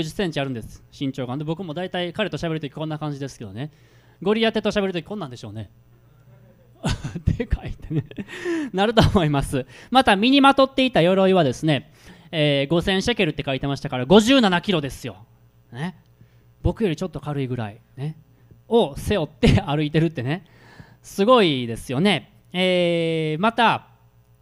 90センチあるんです身長が。で僕も大体彼と喋るときこんな感じですけどね。ゴリアテと喋るときこんなんでしょうね。でかいってね。なると思います。また身にまとっていた鎧はですね、えー、5000シェケルって書いてましたから57キロですよ、ね、僕よりちょっと軽いぐらい、ね、を背負って歩いてるってね。すごいですよね、えー、また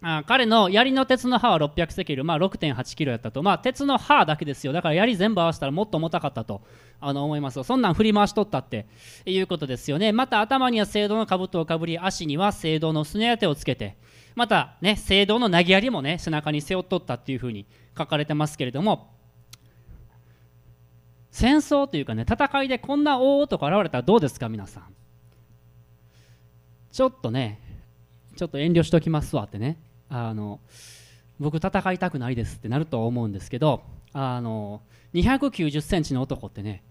あ彼の槍の鉄の刃は600セキル、まあ、6.8キロやったと、まあ、鉄の刃だけですよ。だから槍全部合わせたらもっと重たかったと。あの思いますそんなん振り回しとったって。いうことですよね。また頭には青銅の兜をかぶり足には青銅のすね当てをつけて。またね青銅の投げ槍もね背中に背負っとったっていうふうに書かれてますけれども。戦争というかね戦いでこんな大男現れたらどうですか皆さん。ちょっとねちょっと遠慮しときますわってね。あの僕戦いたくないですってなると思うんですけどあの290センチの男ってね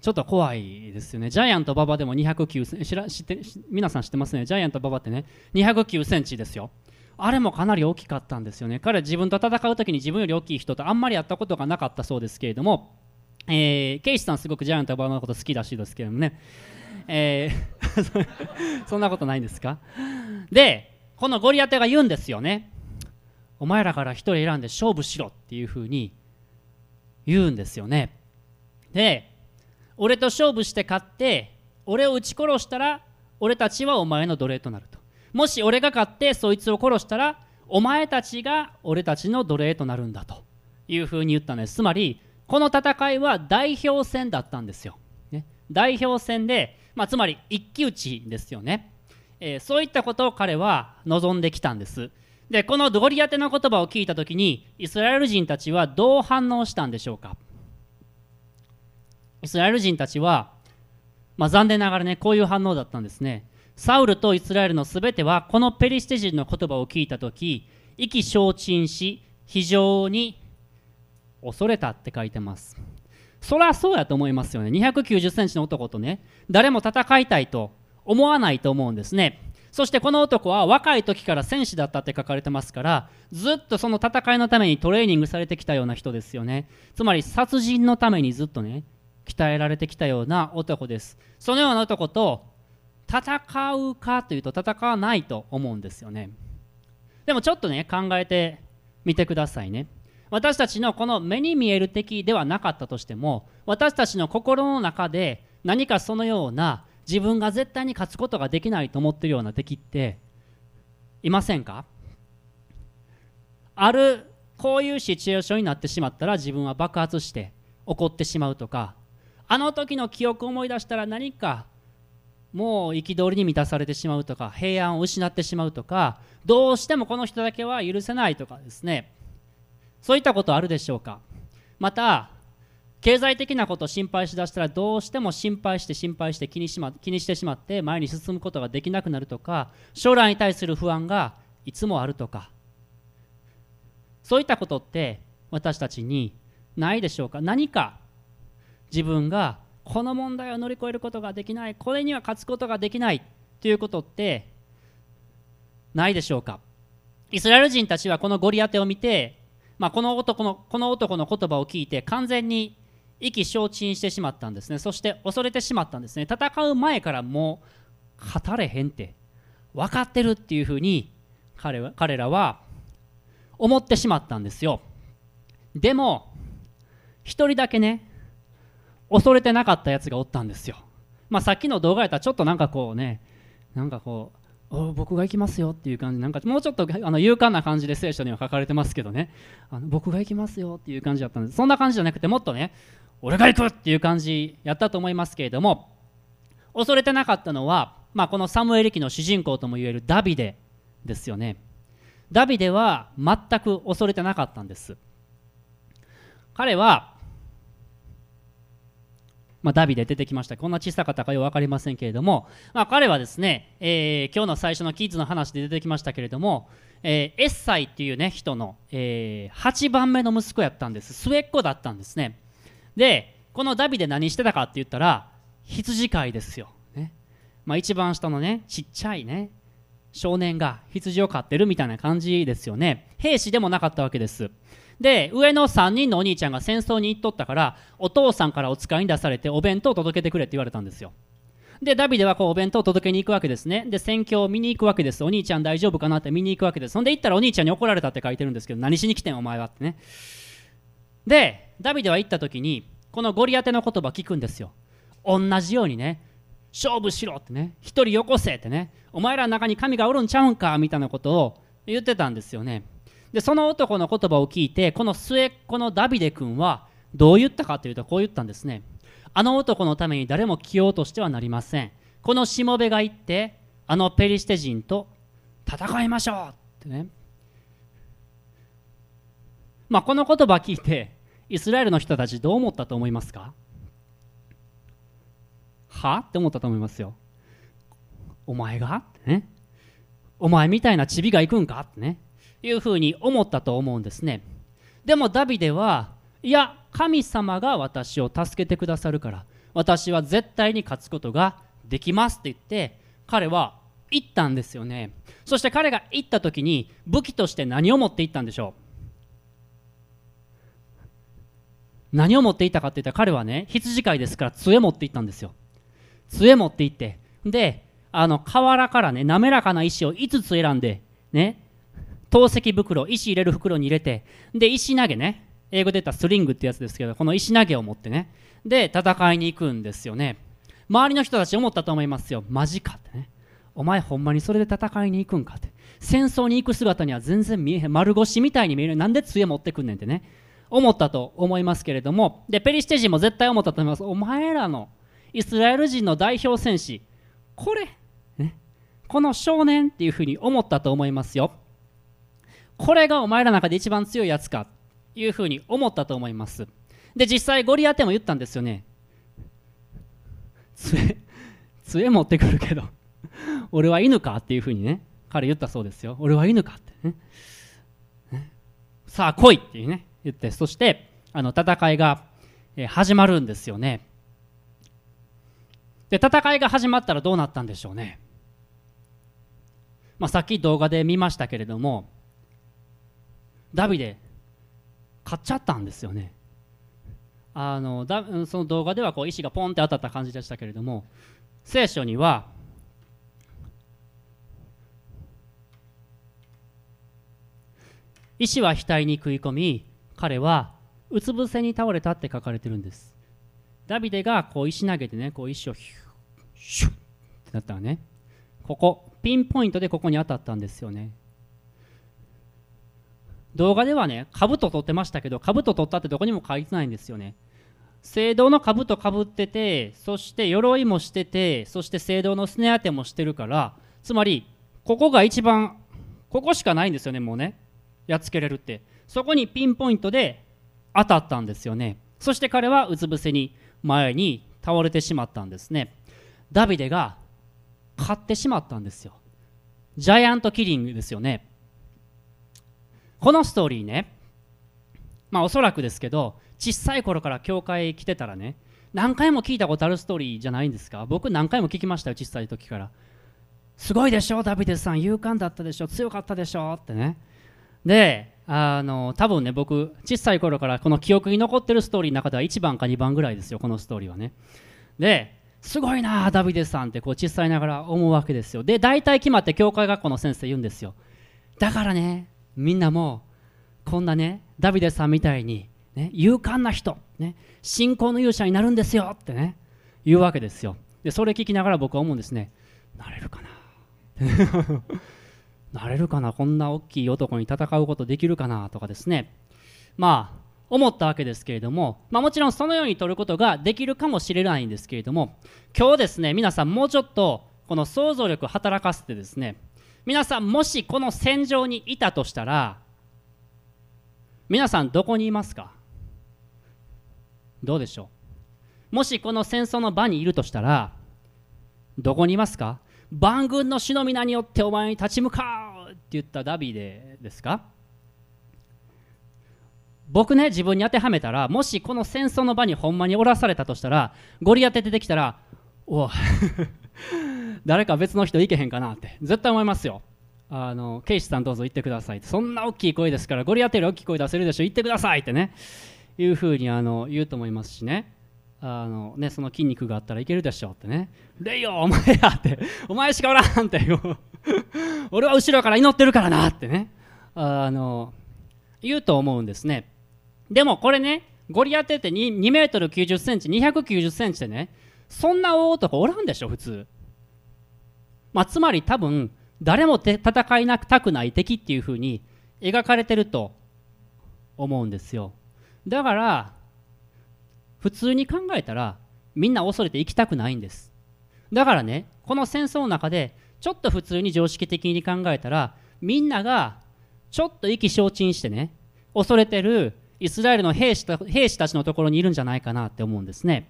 ちょっと怖いですよね。ジャイアント馬場でも209センチ知ら知って皆さん知ってますね。ジャイアント馬場ってね209センチですよ。あれもかなり大きかったんですよね。彼自分と戦う時に自分より大きい人とあんまりやったことがなかったそうですけれども、えー、ケイシさんすごくジャイアント馬場のこと好きらしいですけどもね、えー、そんなことないんですか？でこのゴリアテが言うんですよね。お前らから1人選んで勝負しろっていうふうに言うんですよね。で俺と勝負して勝って俺を撃ち殺したら俺たちはお前の奴隷となると。もし俺が勝ってそいつを殺したらお前たちが俺たちの奴隷となるんだと。いうふうに言ったんです。つまりこの戦いは代表戦だったんですよ、ね、代表戦で、まあ、つまり一騎打ちですよね。えー、そういったことを彼は望んできたんです。でこのドリアテの言葉を聞いた時にイスラエル人たちはどう反応したんでしょうか？イスラエル人たちは、まあ、残念ながらねこういう反応だったんですね。サウルとイスラエルのすべてはこのペリシテ人の言葉を聞いた時意気消沈し非常に恐れたって書いてます。そりゃそうやと思いますよね。290センチの男とね誰も戦いたいと思わないと思うんですね。そしてこの男は若い時から戦士だったって書かれてますからずっとその戦いのためにトレーニングされてきたような人ですよね。つまり殺人のためにずっとね鍛えられてきたような男です。そのような男と戦うかというと戦わないと思うんですよね。でもちょっとね考えてみてくださいね。私たちのこの目に見える敵ではなかったとしても私たちの心の中で何かそのような自分が絶対に勝つことができないと思ってるような敵っていませんか？あるこういうシチュエーションになってしまったら自分は爆発して怒ってしまうとかあの時の記憶を思い出したら何かもう憤りに満たされてしまうとか平安を失ってしまうとかどうしてもこの人だけは許せないとかですね。そういったことあるでしょうか？また経済的なことを心配しだしたらどうしても心配して心配して気にし、ま、気にしてしまって前に進むことができなくなるとか将来に対する不安がいつもあるとか。そういったことって私たちにないでしょうか？何か自分がこの問題を乗り越えることができないこれには勝つことができないということってないでしょうか？イスラエル人たちはこのゴリアテを見て、まあ、この男のこの男の言葉を聞いて完全に意気消沈してしまったんですね。そして恐れてしまったんですね。戦う前からもう語れへんって分かってるっていうふうに彼は彼らは思ってしまったんですよ。でも一人だけね恐れてなかったやつがおったんですよ。まあさっきの動画やったらちょっとなんかこうねなんかこう僕が行きますよっていう感じなんかもうちょっとあの勇敢な感じで聖書には書かれてますけどね。あの僕が行きますよっていう感じだったんです。そんな感じじゃなくてもっとね俺が行くっていう感じやったと思いますけれども恐れてなかったのは、まあ、このサムエル記の主人公ともいえるダビデですよね。ダビデは全く恐れてなかったんです。彼は、まあ、ダビデ出てきました。こんな小さかったかよく分かりませんけれども、まあ、彼はですね、えー、今日の最初のキッズの話で出てきましたけれども、えー、エッサイっていうね人の、えー、8番目の息子やったんです。末っ子だったんですね。でこのダビデ何してたかって言ったら羊飼いですよ、ね。まあ、一番下のねちっちゃいね少年が羊を飼ってるみたいな感じですよね。兵士でもなかったわけです。で上の3人のお兄ちゃんが戦争に行っとったからお父さんからお使いに出されてお弁当を届けてくれって言われたんですよ。でダビデはこうお弁当を届けに行くわけですね。で戦況を見に行くわけです。お兄ちゃん大丈夫かなって見に行くわけです。そんで行ったらお兄ちゃんに怒られたって書いてるんですけど何しに来てんお前はってね。でダビデは行った時にこのゴリアテの言葉聞くんですよ。同じようにね勝負しろってね一人よこせってねお前らの中に神がおるんちゃうんかみたいなことを言ってたんですよね。でその男の言葉を聞いてこの末っ子のダビデ君はどう言ったかというとこう言ったんですね。あの男のために誰も来ようとしてはなりません。このしもべが行ってあのペリシテ人と戦いましょうってね。まあこの言葉聞いてイスラエルの人たちどう思ったと思いますか？は？って思ったと思いますよ。お前が？ってね。お前みたいなチビが行くんか？ってね。いうふうに思ったと思うんですね。でもダビデはいや神様が私を助けてくださるから私は絶対に勝つことができますって言って彼は行ったんですよね。そして彼が行った時に武器として何を持って行ったんでしょう？何を持っていったかって言ったら彼はね羊飼いですから杖持って行ったんですよ。杖持って行ってであの河原からね滑らかな石を5つ選んでね透析袋石入れる袋に入れてで石投げね英語で言ったらスリングってやつですけどこの石投げを持ってねで戦いに行くんですよね。周りの人たち思ったと思いますよ。マジかってね。お前ほんまにそれで戦いに行くんかって。戦争に行く姿には全然見えへん。丸腰みたいに見える。なんで杖持ってくんねんってね。思ったと思いますけれどもでペリシテ人も絶対思ったと思います。お前らのイスラエル人の代表戦士これ、ね、この少年っていうふうに思ったと思いますよ。これがお前らの中で一番強いやつかいうふうに思ったと思います。で実際ゴリアテも言ったんですよね。杖杖持ってくるけど俺は犬かっていうふうにね彼言ったそうですよ。俺は犬かってね。さあ来いっていうね。言ってそしてあの戦いが始まるんですよね。で戦いが始まったらどうなったんでしょうね、まあ、さっき動画で見ましたけれどもダビデ買っちゃったんですよね。あのだその動画ではこう石がポンって当たった感じでしたけれども聖書には石は額に食い込み彼はうつ伏せに倒れたって書かれてるんですダビデがこう石投げてねこう石をヒュッシュッってなったらねここピンポイントでここに当たったんですよね動画ではね、兜取ってましたけど、兜取ったってどこにも書いてないんですよね。聖堂の兜かぶってて、そして鎧もしてて、そして聖堂のすね当てもしてるから、つまり、ここが一番、ここしかないんですよね、もうね。やっつけれるって。そこにピンポイントで当たったんですよね。そして彼はうつ伏せに前に倒れてしまったんですね。ダビデが勝ってしまったんですよ。ジャイアントキリングですよね。このストーリーねまあおそらくですけど小さい頃から教会来てたらね何回も聞いたことあるストーリーじゃないんですか僕何回も聞きましたよ小さい時からすごいでしょダビデさん勇敢だったでしょ強かったでしょってねであの多分ね僕小さい頃からこの記憶に残ってるストーリーの中では1番か2番ぐらいですよこのストーリーはね。ですごいなダビデさんってこう小さいながら思うわけですよ。で大体決まって教会学校の先生言うんですよ。だからねみんなもこんなねダビデさんみたいに、ね、勇敢な人、ね、信仰の勇者になるんですよってね言うわけですよ。でそれ聞きながら僕は思うんですね。なれるかな？なれるかな？こんな大きい男に戦うことできるかな？とかですね。まあ思ったわけですけれども、まあ、もちろんそのように取ることができるかもしれないんですけれども。今日ですね皆さんもうちょっとこの想像力働かせてですね。皆さんもしこの戦場にいたとしたら皆さんどこにいますか？どうでしょう？もしこの戦争の場にいるとしたらどこにいますか？万軍の死の皆によってお前に立ち向かうって言ったダビデですか？僕ね自分に当てはめたらもしこの戦争の場にほんまにおらされたとしたらゴリアテ出てきたらお 誰か別の人いけへんかなって絶対思いますよ。あのケイシさんどうぞ行ってくださいそんな大きい声ですからゴリアテより大きい声出せるでしょ？行ってくださいってね。いうふうにあの言うと思いますしね。あのねその筋肉があったらいけるでしょってね「レイよお前や」って「お前しかおらん」って。俺は後ろから祈ってるからなってね。あの言うと思うんですね。でもこれねゴリアテって 2, 2メートル90センチ290センチでねそんな大男おらんでしょ普通。まあ、つまり多分誰もて戦いなくたくない敵っていうふうに描かれてると思うんですよ。だから普通に考えたらみんな恐れて生きたくないんです。だからねこの戦争の中でちょっと普通に常識的に考えたらみんながちょっと意気消沈してね恐れてるイスラエルの兵士兵士たちのところにいるんじゃないかなって思うんですね。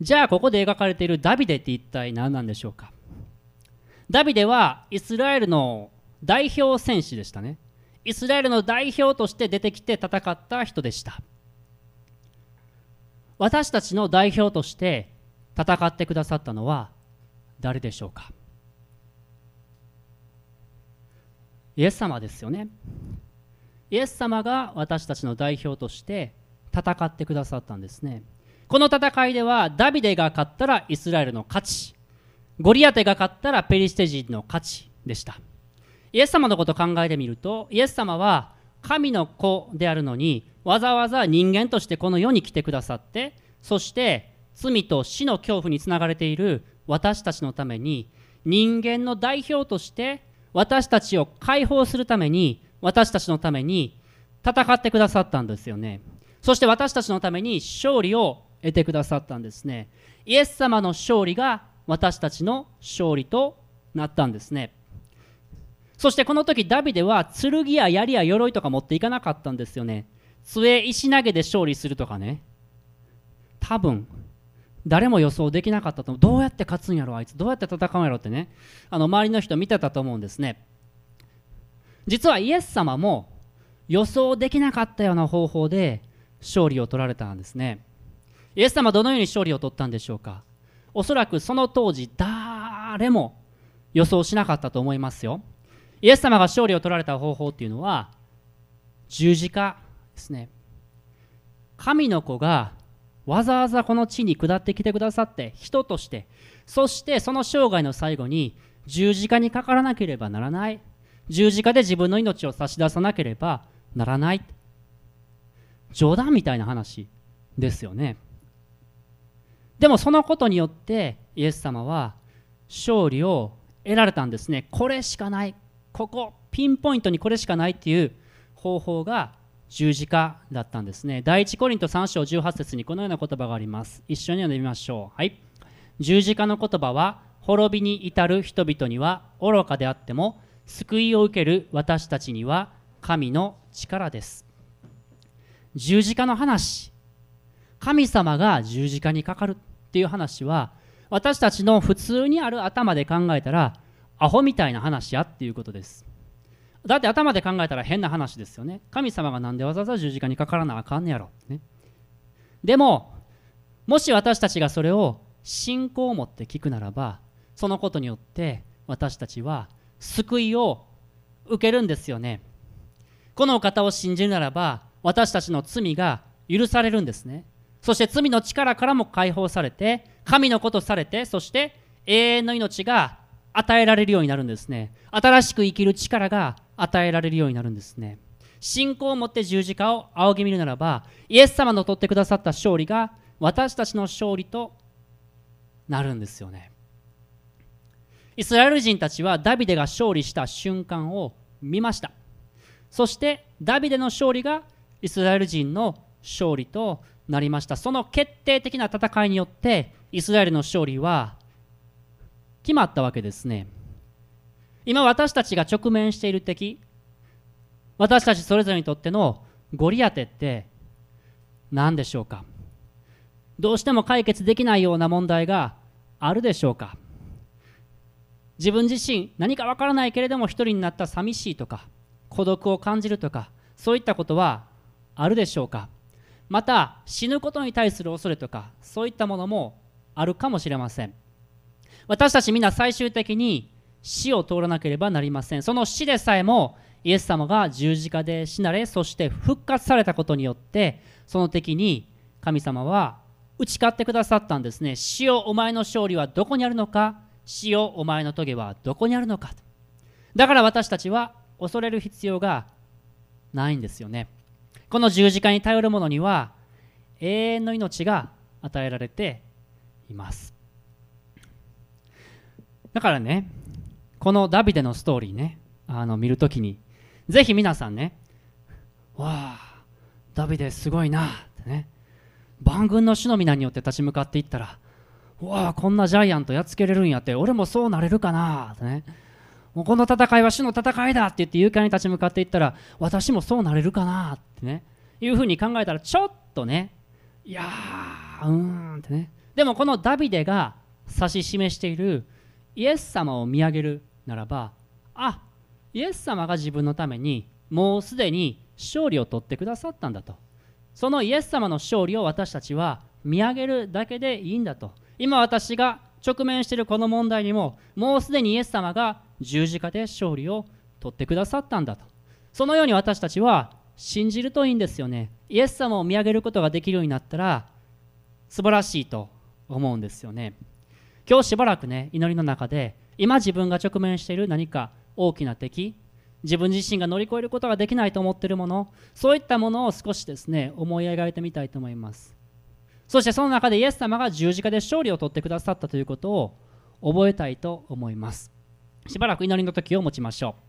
じゃあここで描かれているダビデって一体何なんでしょうか。ダビデはイスラエルの代表戦士でしたね。イスラエルの代表として出てきて戦った人でした。私たちの代表として戦ってくださったのは誰でしょうか？イエス様ですよね。イエス様が私たちの代表として戦ってくださったんですね。この戦いではダビデが勝ったらイスラエルの勝ちゴリアテが勝ったらペリシテ人の勝ちでした。イエス様のことを考えてみるとイエス様は神の子であるのにわざわざ人間としてこの世に来てくださってそして罪と死の恐怖につながれている私たちのために人間の代表として私たちを解放するために私たちのために戦ってくださったんですよね。そして私たちのために勝利を得てくださったんですね。イエス様の勝利が私たちの勝利となったんですね。そしてこの時ダビデは剣や槍や鎧とか持っていかなかったんですよね。杖石投げで勝利するとかね。多分誰も予想できなかったと思う。どうやって勝つんやろあいつ。どうやって戦うんやろってね。あの周りの人見てたと思うんですね。実はイエス様も予想できなかったような方法で勝利を取られたんですね。イエス様どのように勝利を取ったんでしょうか。おそらくその当時誰も予想しなかったと思いますよ。イエス様が勝利を取られた方法っていうのは十字架ですね。神の子がわざわざこの地に下ってきてくださって人としてそしてその生涯の最後に十字架にかからなければならない。十字架で自分の命を差し出さなければならない。冗談みたいな話ですよね。でもそのことによってイエス様は勝利を得られたんですね。これしかない。ここピンポイントにこれしかないっていう方法が十字架だったんですね。第一コリント3章18節にこのような言葉があります。一緒に読んでみましょう。はい。十字架の言葉は滅びに至る人々には愚かであっても救いを受ける私たちには神の力です。十字架の話。神様が十字架にかかるっていう話は私たちの普通にある頭で考えたらアホみたいな話やっていうことです。だって頭で考えたら変な話ですよね。神様が何でわざわざ十字架にかからなあかんねやろ、ね、でももし私たちがそれを信仰を持って聞くならばそのことによって私たちは救いを受けるんですよね。このお方を信じるならば私たちの罪が許されるんですね。そして罪の力からも解放されて神のことされてそして永遠の命が与えられるようになるんですね。新しく生きる力が与えられるようになるんですね。信仰を持って十字架を仰ぎ見るならばイエス様の取ってくださった勝利が私たちの勝利となるんですよね。イスラエル人たちはダビデが勝利した瞬間を見ました。そしてダビデの勝利がイスラエル人の勝利となりました。その決定的な戦いによってイスラエルの勝利は決まったわけですね。今私たちが直面している敵私たちそれぞれにとってのゴリアテって何でしょうか？どうしても解決できないような問題があるでしょうか？自分自身何かわからないけれども一人になった寂しいとか孤独を感じるとかそういったことはあるでしょうか？また死ぬことに対する恐れとかそういったものもあるかもしれません。私たちみんな最終的に死を通らなければなりません。その死でさえもイエス様が十字架で死なれそして復活されたことによってその敵に神様は打ち勝ってくださったんですね。死をお前の勝利はどこにあるのか？死をお前の棘はどこにあるのか？だから私たちは恐れる必要がないんですよね。この十字架に頼る者には永遠の命が与えられています。だからねこのダビデのストーリーねあの見るときにぜひ皆さんねわあダビデすごいなってね万軍の主の皆によって立ち向かっていったらわあこんなジャイアントやっつけれるんやって俺もそうなれるかなってねもうこの戦いは主の戦いだって言って勇敢に立ち向かっていったら私もそうなれるかなってねいうふうに考えたらちょっとねいやーうーんってね。でもこのダビデが指し示しているイエス様を見上げるならばあイエス様が自分のためにもうすでに勝利を取ってくださったんだと。そのイエス様の勝利を私たちは見上げるだけでいいんだと。今私が直面しているこの問題にももうすでにイエス様が十字架で勝利を取ってくださったんだと。そのように私たちは信じるといいんですよね。イエス様を見上げることができるようになったら素晴らしいと思うんですよね。今日しばらくね祈りの中で今自分が直面している何か大きな敵自分自身が乗り越えることができないと思っているものそういったものを少しですね思い描いてみたいと思います。そしてその中でイエス様が十字架で勝利を取ってくださったということを覚えたいと思います。しばらく祈りの時を持ちましょう。